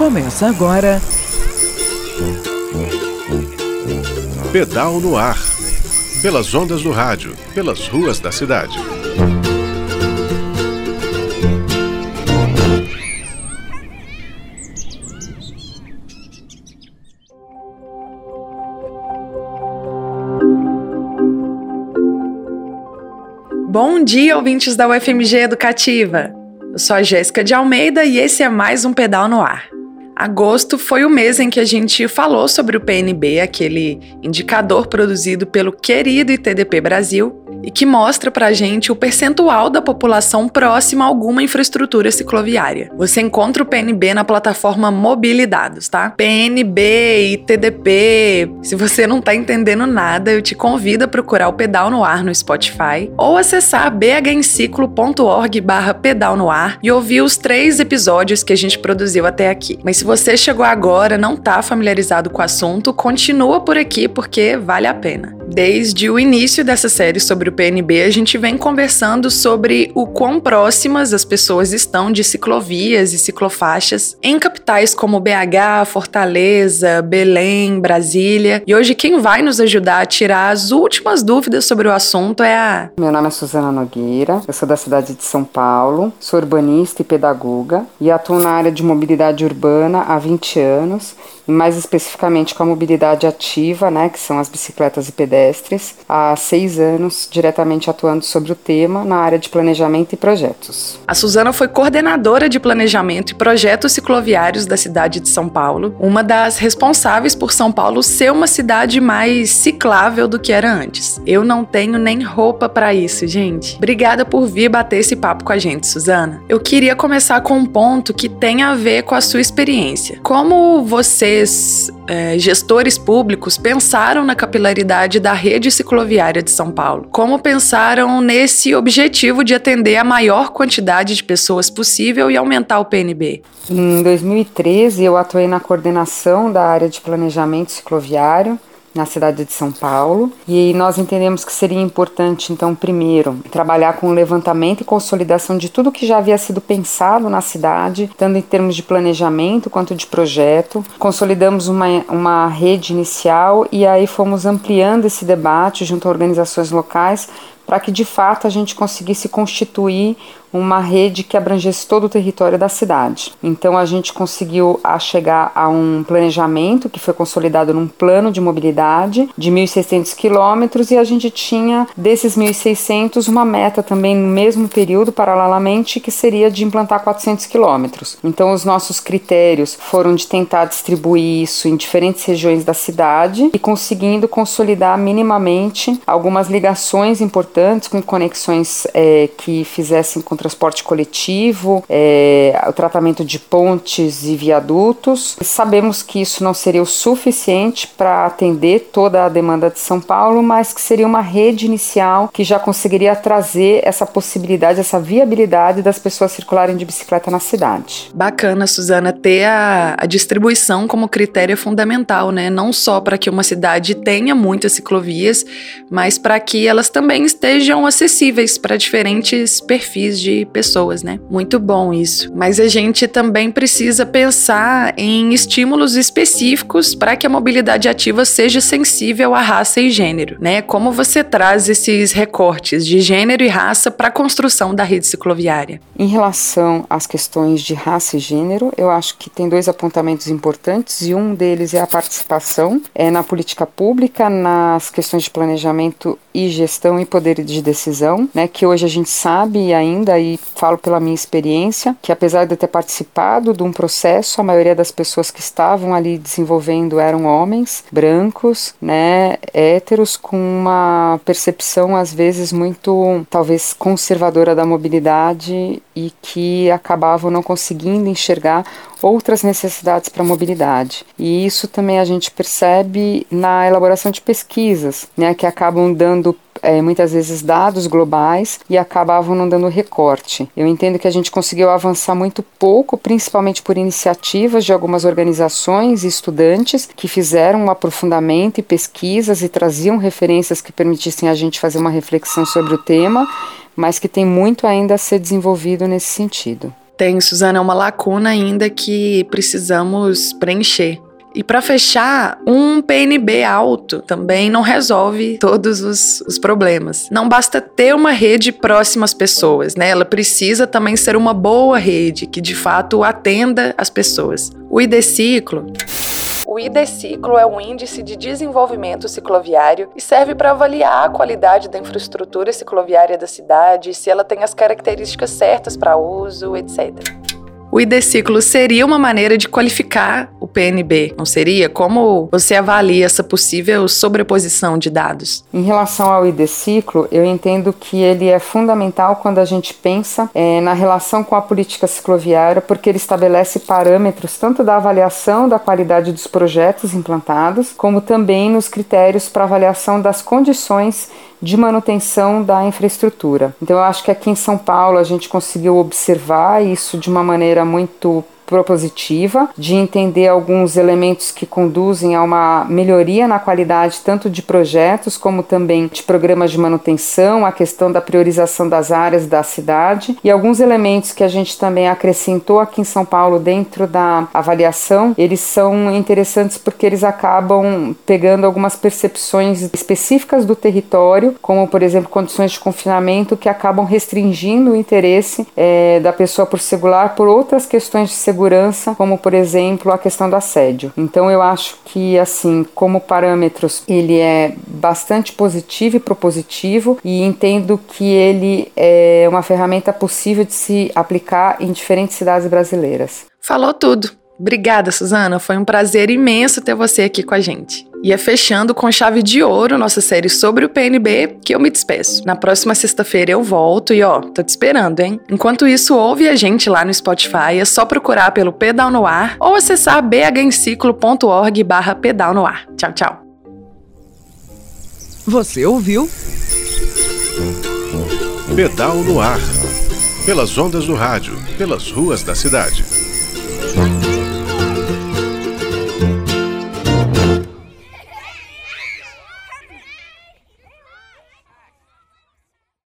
Começa agora. Pedal no ar. Pelas ondas do rádio, pelas ruas da cidade. Bom dia, ouvintes da UFMG Educativa. Eu sou a Jéssica de Almeida e esse é mais um Pedal no Ar. Agosto foi o mês em que a gente falou sobre o PNB, aquele indicador produzido pelo querido ITDP Brasil e que mostra pra gente o percentual da população próxima a alguma infraestrutura cicloviária. Você encontra o PNB na plataforma Mobilidados, tá? PNB, ITDP. Se você não tá entendendo nada, eu te convido a procurar o Pedal no Ar no Spotify ou acessar bhenciclo.org barra pedal no ar e ouvir os três episódios que a gente produziu até aqui. Mas se você chegou agora, não tá familiarizado com o assunto, continua por aqui porque vale a pena. Desde o início dessa série sobre o PNB, a gente vem conversando sobre o quão próximas as pessoas estão de ciclovias e ciclofaixas em capitais como BH, Fortaleza, Belém, Brasília. E hoje quem vai nos ajudar a tirar as últimas dúvidas sobre o assunto é a. Meu nome é Suzana Nogueira, eu sou da cidade de São Paulo, sou urbanista e pedagoga e atuo na área de mobilidade urbana há 20 anos mais especificamente com a mobilidade ativa, né, que são as bicicletas e pedestres, há seis anos, diretamente atuando sobre o tema na área de planejamento e projetos. A Suzana foi coordenadora de planejamento e projetos cicloviários da cidade de São Paulo, uma das responsáveis por São Paulo ser uma cidade mais ciclável do que era antes. Eu não tenho nem roupa para isso, gente. Obrigada por vir bater esse papo com a gente, Suzana. Eu queria começar com um ponto que tem a ver com a sua experiência. Como você vocês, é, gestores públicos, pensaram na capilaridade da rede cicloviária de São Paulo? Como pensaram nesse objetivo de atender a maior quantidade de pessoas possível e aumentar o PNB? Em 2013, eu atuei na coordenação da área de planejamento cicloviário na cidade de São Paulo. E nós entendemos que seria importante, então, primeiro, trabalhar com o levantamento e consolidação de tudo que já havia sido pensado na cidade, tanto em termos de planejamento quanto de projeto. Consolidamos uma, uma rede inicial e aí fomos ampliando esse debate junto a organizações locais para que de fato a gente conseguisse constituir uma rede que abrangesse todo o território da cidade. Então a gente conseguiu a chegar a um planejamento que foi consolidado num plano de mobilidade de 1.600 quilômetros e a gente tinha desses 1.600 uma meta também no mesmo período, paralelamente, que seria de implantar 400 quilômetros. Então os nossos critérios foram de tentar distribuir isso em diferentes regiões da cidade e conseguindo consolidar minimamente algumas ligações importantes com conexões é, que fizessem com transporte coletivo, é, o tratamento de pontes e viadutos. Sabemos que isso não seria o suficiente para atender toda a demanda de São Paulo, mas que seria uma rede inicial que já conseguiria trazer essa possibilidade, essa viabilidade das pessoas circularem de bicicleta na cidade. Bacana, Suzana, ter a, a distribuição como critério fundamental, né? Não só para que uma cidade tenha muitas ciclovias, mas para que elas também estejam acessíveis para diferentes perfis de de pessoas, né? Muito bom isso. Mas a gente também precisa pensar em estímulos específicos para que a mobilidade ativa seja sensível à raça e gênero, né? Como você traz esses recortes de gênero e raça para a construção da rede cicloviária? Em relação às questões de raça e gênero, eu acho que tem dois apontamentos importantes e um deles é a participação é na política pública, nas questões de planejamento e gestão e poder de decisão, né? Que hoje a gente sabe ainda e falo pela minha experiência, que apesar de eu ter participado de um processo, a maioria das pessoas que estavam ali desenvolvendo eram homens, brancos, né, héteros, com uma percepção às vezes muito, talvez, conservadora da mobilidade e que acabavam não conseguindo enxergar outras necessidades para a mobilidade. E isso também a gente percebe na elaboração de pesquisas, né, que acabam dando é, muitas vezes dados globais e acabavam não dando recorte. Eu entendo que a gente conseguiu avançar muito pouco, principalmente por iniciativas de algumas organizações e estudantes que fizeram um aprofundamento e pesquisas e traziam referências que permitissem a gente fazer uma reflexão sobre o tema, mas que tem muito ainda a ser desenvolvido nesse sentido. Tem, Suzana, uma lacuna ainda que precisamos preencher. E para fechar, um PNB alto também não resolve todos os, os, problemas. Não basta ter uma rede próxima às pessoas, né? Ela precisa também ser uma boa rede que de fato atenda as pessoas. O ID Ciclo o ID-Ciclo é um índice de desenvolvimento cicloviário e serve para avaliar a qualidade da infraestrutura cicloviária da cidade, se ela tem as características certas para uso, etc. O ID-ciclo seria uma maneira de qualificar o PNB, não seria? Como você avalia essa possível sobreposição de dados? Em relação ao ID-ciclo, eu entendo que ele é fundamental quando a gente pensa é, na relação com a política cicloviária, porque ele estabelece parâmetros tanto da avaliação da qualidade dos projetos implantados, como também nos critérios para avaliação das condições de manutenção da infraestrutura. Então, eu acho que aqui em São Paulo a gente conseguiu observar isso de uma maneira muito propositiva, de entender alguns elementos que conduzem a uma melhoria na qualidade tanto de projetos como também de programas de manutenção, a questão da priorização das áreas da cidade e alguns elementos que a gente também acrescentou aqui em São Paulo dentro da avaliação, eles são interessantes porque eles acabam pegando algumas percepções específicas do território, como por exemplo condições de confinamento que acabam restringindo o interesse é, da pessoa por segurar por outras questões de segurança segurança, como por exemplo a questão do assédio. Então eu acho que assim, como parâmetros, ele é bastante positivo e propositivo e entendo que ele é uma ferramenta possível de se aplicar em diferentes cidades brasileiras. Falou tudo. Obrigada, Suzana. Foi um prazer imenso ter você aqui com a gente. E é fechando com chave de ouro nossa série sobre o PNB que eu me despeço. Na próxima sexta-feira eu volto e ó, tô te esperando, hein? Enquanto isso, ouve a gente lá no Spotify, é só procurar pelo Pedal no Ar ou acessar bhenciclo.org barra pedal no ar. Tchau, tchau. Você ouviu? Pedal no Ar. Pelas ondas do rádio, pelas ruas da cidade.